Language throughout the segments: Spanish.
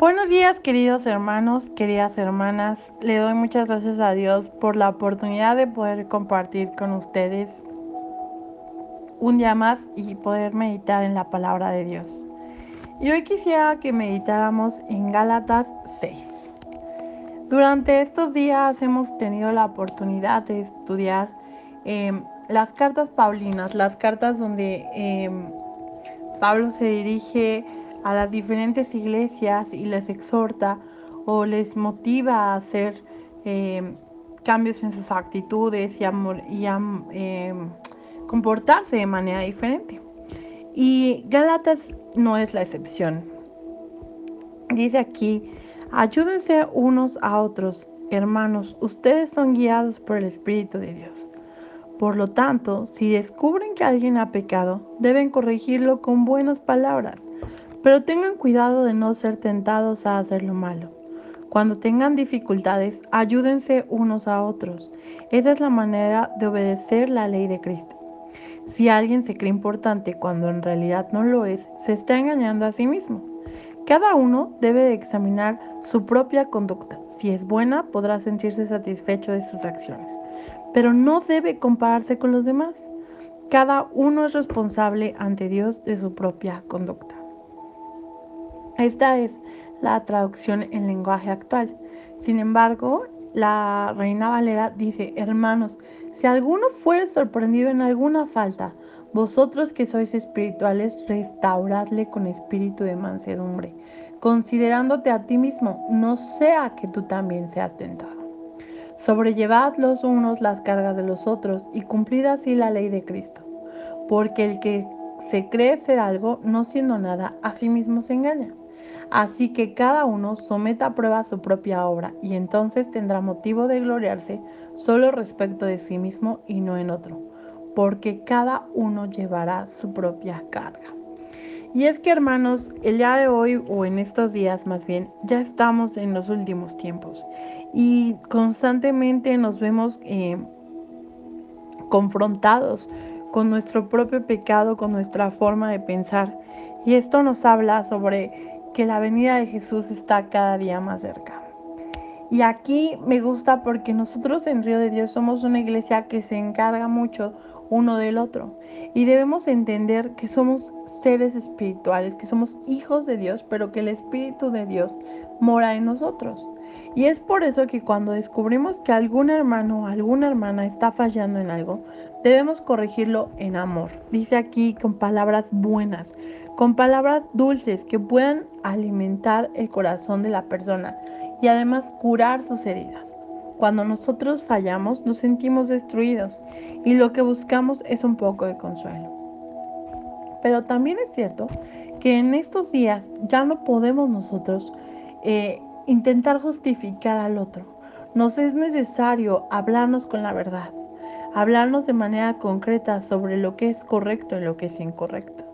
Buenos días queridos hermanos, queridas hermanas. Le doy muchas gracias a Dios por la oportunidad de poder compartir con ustedes un día más y poder meditar en la palabra de Dios. Y hoy quisiera que meditáramos en Gálatas 6. Durante estos días hemos tenido la oportunidad de estudiar em, las cartas paulinas, las cartas donde em, Pablo se dirige a las diferentes iglesias y les exhorta o les motiva a hacer eh, cambios en sus actitudes y a, eh, comportarse de manera diferente. Y Galatas no es la excepción. Dice aquí, ayúdense unos a otros, hermanos, ustedes son guiados por el Espíritu de Dios. Por lo tanto, si descubren que alguien ha pecado, deben corregirlo con buenas palabras pero tengan cuidado de no ser tentados a hacer lo malo. Cuando tengan dificultades, ayúdense unos a otros. Esa es la manera de obedecer la ley de Cristo. Si alguien se cree importante cuando en realidad no lo es, se está engañando a sí mismo. Cada uno debe de examinar su propia conducta. Si es buena, podrá sentirse satisfecho de sus acciones, pero no debe compararse con los demás. Cada uno es responsable ante Dios de su propia conducta. Esta es la traducción en lenguaje actual. Sin embargo, la Reina Valera dice, hermanos, si alguno fuere sorprendido en alguna falta, vosotros que sois espirituales, restauradle con espíritu de mansedumbre, considerándote a ti mismo, no sea que tú también seas tentado. Sobrellevad los unos las cargas de los otros y cumplid así la ley de Cristo. Porque el que se cree ser algo, no siendo nada, a sí mismo se engaña. Así que cada uno someta a prueba su propia obra y entonces tendrá motivo de gloriarse solo respecto de sí mismo y no en otro, porque cada uno llevará su propia carga. Y es que hermanos, el día de hoy o en estos días más bien, ya estamos en los últimos tiempos y constantemente nos vemos eh, confrontados con nuestro propio pecado, con nuestra forma de pensar. Y esto nos habla sobre que la venida de Jesús está cada día más cerca. Y aquí me gusta porque nosotros en Río de Dios somos una iglesia que se encarga mucho uno del otro. Y debemos entender que somos seres espirituales, que somos hijos de Dios, pero que el Espíritu de Dios mora en nosotros. Y es por eso que cuando descubrimos que algún hermano o alguna hermana está fallando en algo, debemos corregirlo en amor. Dice aquí con palabras buenas, con palabras dulces que puedan alimentar el corazón de la persona y además curar sus heridas. Cuando nosotros fallamos nos sentimos destruidos y lo que buscamos es un poco de consuelo. Pero también es cierto que en estos días ya no podemos nosotros eh, intentar justificar al otro. Nos es necesario hablarnos con la verdad, hablarnos de manera concreta sobre lo que es correcto y lo que es incorrecto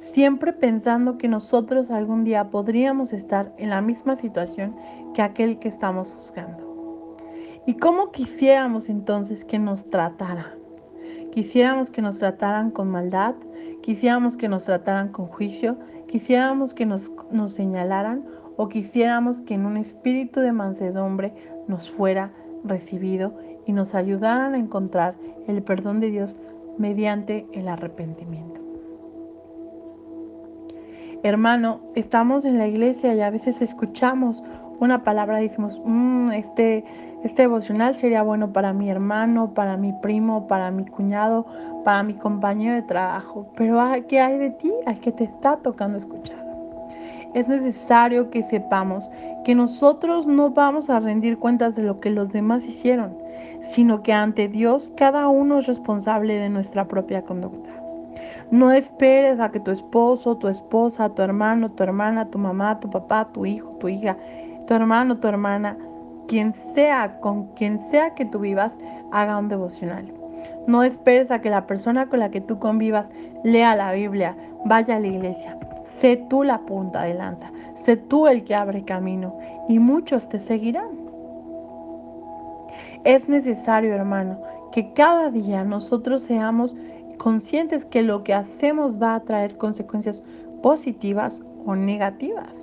siempre pensando que nosotros algún día podríamos estar en la misma situación que aquel que estamos juzgando. ¿Y cómo quisiéramos entonces que nos trataran? Quisiéramos que nos trataran con maldad, quisiéramos que nos trataran con juicio, quisiéramos que nos, nos señalaran o quisiéramos que en un espíritu de mansedumbre nos fuera recibido y nos ayudaran a encontrar el perdón de Dios mediante el arrepentimiento. Hermano, estamos en la iglesia y a veces escuchamos una palabra y decimos, mm, este, este devocional sería bueno para mi hermano, para mi primo, para mi cuñado, para mi compañero de trabajo. Pero ¿qué hay de ti? Al que te está tocando escuchar. Es necesario que sepamos que nosotros no vamos a rendir cuentas de lo que los demás hicieron, sino que ante Dios cada uno es responsable de nuestra propia conducta. No esperes a que tu esposo, tu esposa, tu hermano, tu hermana, tu mamá, tu papá, tu hijo, tu hija, tu hermano, tu hermana, quien sea, con quien sea que tú vivas, haga un devocional. No esperes a que la persona con la que tú convivas lea la Biblia, vaya a la iglesia. Sé tú la punta de lanza, sé tú el que abre camino y muchos te seguirán. Es necesario, hermano, que cada día nosotros seamos conscientes que lo que hacemos va a traer consecuencias positivas o negativas.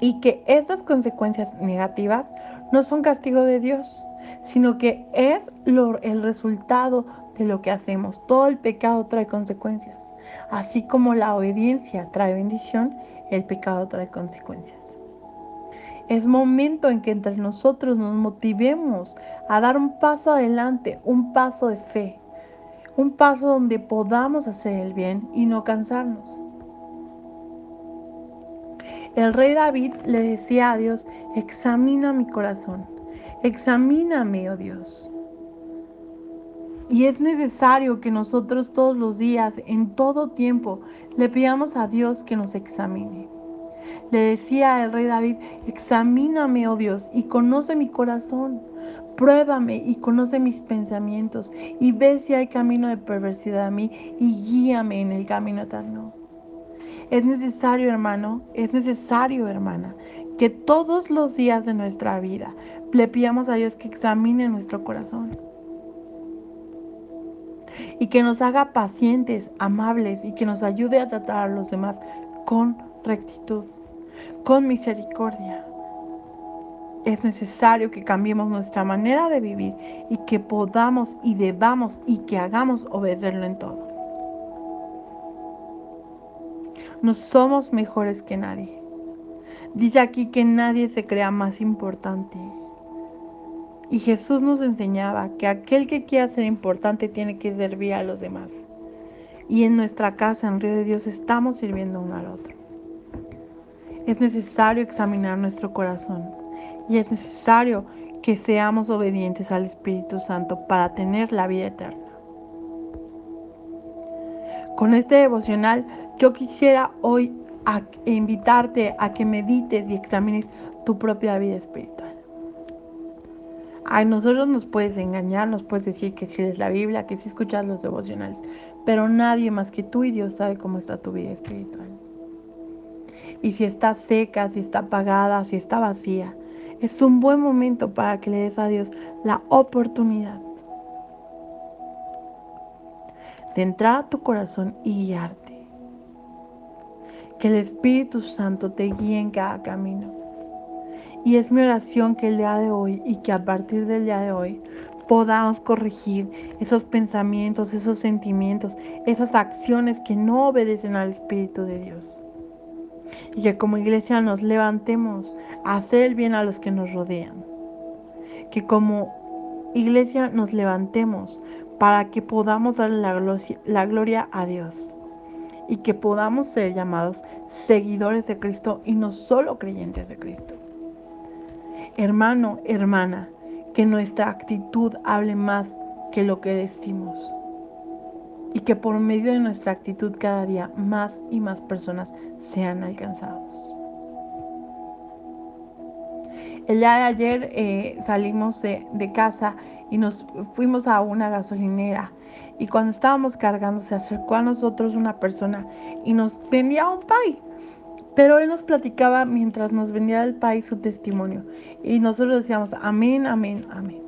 y que estas consecuencias negativas no son castigo de Dios, sino que es el resultado de lo que hacemos. Todo el pecado trae consecuencias. Así como la obediencia trae bendición, el pecado trae consecuencias. Es momento en que entre nosotros nos motivemos a dar un paso adelante, un paso de fe, un paso donde podamos hacer el bien y no cansarnos. El rey David le decía a Dios, examina mi corazón, examíname, oh Dios. Y es necesario que nosotros todos los días, en todo tiempo, le pidamos a Dios que nos examine. Le decía el rey David, examíname, oh Dios, y conoce mi corazón. Pruébame y conoce mis pensamientos y ve si hay camino de perversidad a mí y guíame en el camino eterno. Es necesario, hermano, es necesario, hermana, que todos los días de nuestra vida le pidamos a Dios que examine nuestro corazón y que nos haga pacientes, amables y que nos ayude a tratar a los demás con rectitud, con misericordia. Es necesario que cambiemos nuestra manera de vivir y que podamos y debamos y que hagamos obedecerlo en todo. No somos mejores que nadie. Dice aquí que nadie se crea más importante. Y Jesús nos enseñaba que aquel que quiera ser importante tiene que servir a los demás. Y en nuestra casa, en Río de Dios, estamos sirviendo uno al otro. Es necesario examinar nuestro corazón y es necesario que seamos obedientes al Espíritu Santo para tener la vida eterna. Con este devocional yo quisiera hoy invitarte a que medites y examines tu propia vida espiritual. A nosotros nos puedes engañar, nos puedes decir que si eres la Biblia, que si escuchas los devocionales, pero nadie más que tú y Dios sabe cómo está tu vida espiritual. Y si está seca, si está apagada, si está vacía, es un buen momento para que le des a Dios la oportunidad de entrar a tu corazón y guiarte. Que el Espíritu Santo te guíe en cada camino. Y es mi oración que el día de hoy y que a partir del día de hoy podamos corregir esos pensamientos, esos sentimientos, esas acciones que no obedecen al Espíritu de Dios. Y que como iglesia nos levantemos a hacer el bien a los que nos rodean. Que como iglesia nos levantemos para que podamos darle la gloria, la gloria a Dios y que podamos ser llamados seguidores de Cristo y no solo creyentes de Cristo. Hermano, hermana, que nuestra actitud hable más que lo que decimos y que por medio de nuestra actitud cada día más y más personas sean alcanzados. El día de ayer eh, salimos de, de casa y nos fuimos a una gasolinera y cuando estábamos cargando se acercó a nosotros una persona y nos vendía un pay. Pero él nos platicaba mientras nos vendía el pay su testimonio. Y nosotros decíamos, amén, amén, amén.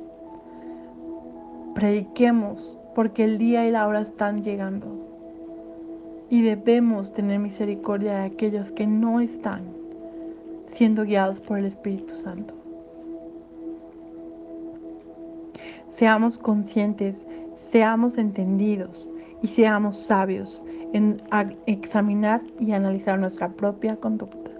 Prediquemos porque el día y la hora están llegando. Y debemos tener misericordia de aquellos que no están siendo guiados por el Espíritu Santo. Seamos conscientes seamos entendidos y seamos sabios en examinar y analizar nuestra propia conducta.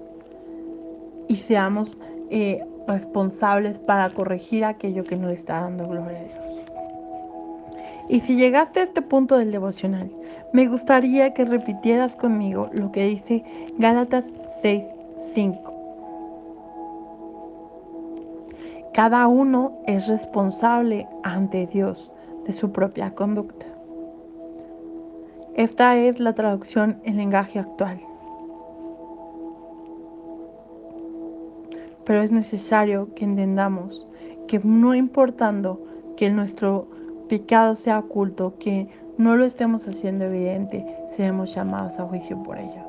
Y seamos eh, responsables para corregir aquello que no le está dando gloria a Dios. Y si llegaste a este punto del devocional, me gustaría que repitieras conmigo lo que dice Gálatas 6:5. Cada uno es responsable ante Dios de su propia conducta. Esta es la traducción en lenguaje actual. Pero es necesario que entendamos que no importando que nuestro pecado sea oculto, que no lo estemos haciendo evidente, seremos llamados a juicio por ello.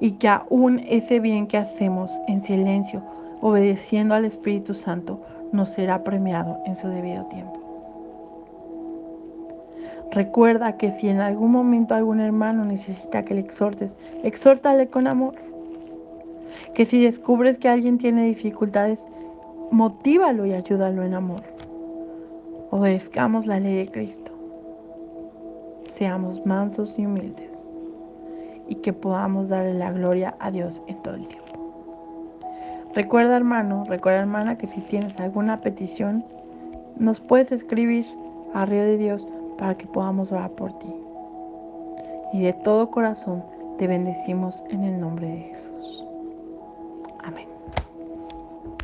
Y que aún ese bien que hacemos en silencio, obedeciendo al Espíritu Santo, nos será premiado en su debido tiempo. Recuerda que si en algún momento algún hermano necesita que le exhortes, exhórtale con amor. Que si descubres que alguien tiene dificultades, motívalo y ayúdalo en amor. Obedezcamos la ley de Cristo. Seamos mansos y humildes y que podamos darle la gloria a Dios en todo el tiempo. Recuerda hermano, recuerda hermana que si tienes alguna petición, nos puedes escribir a Río de Dios para que podamos orar por ti. Y de todo corazón te bendecimos en el nombre de Jesús.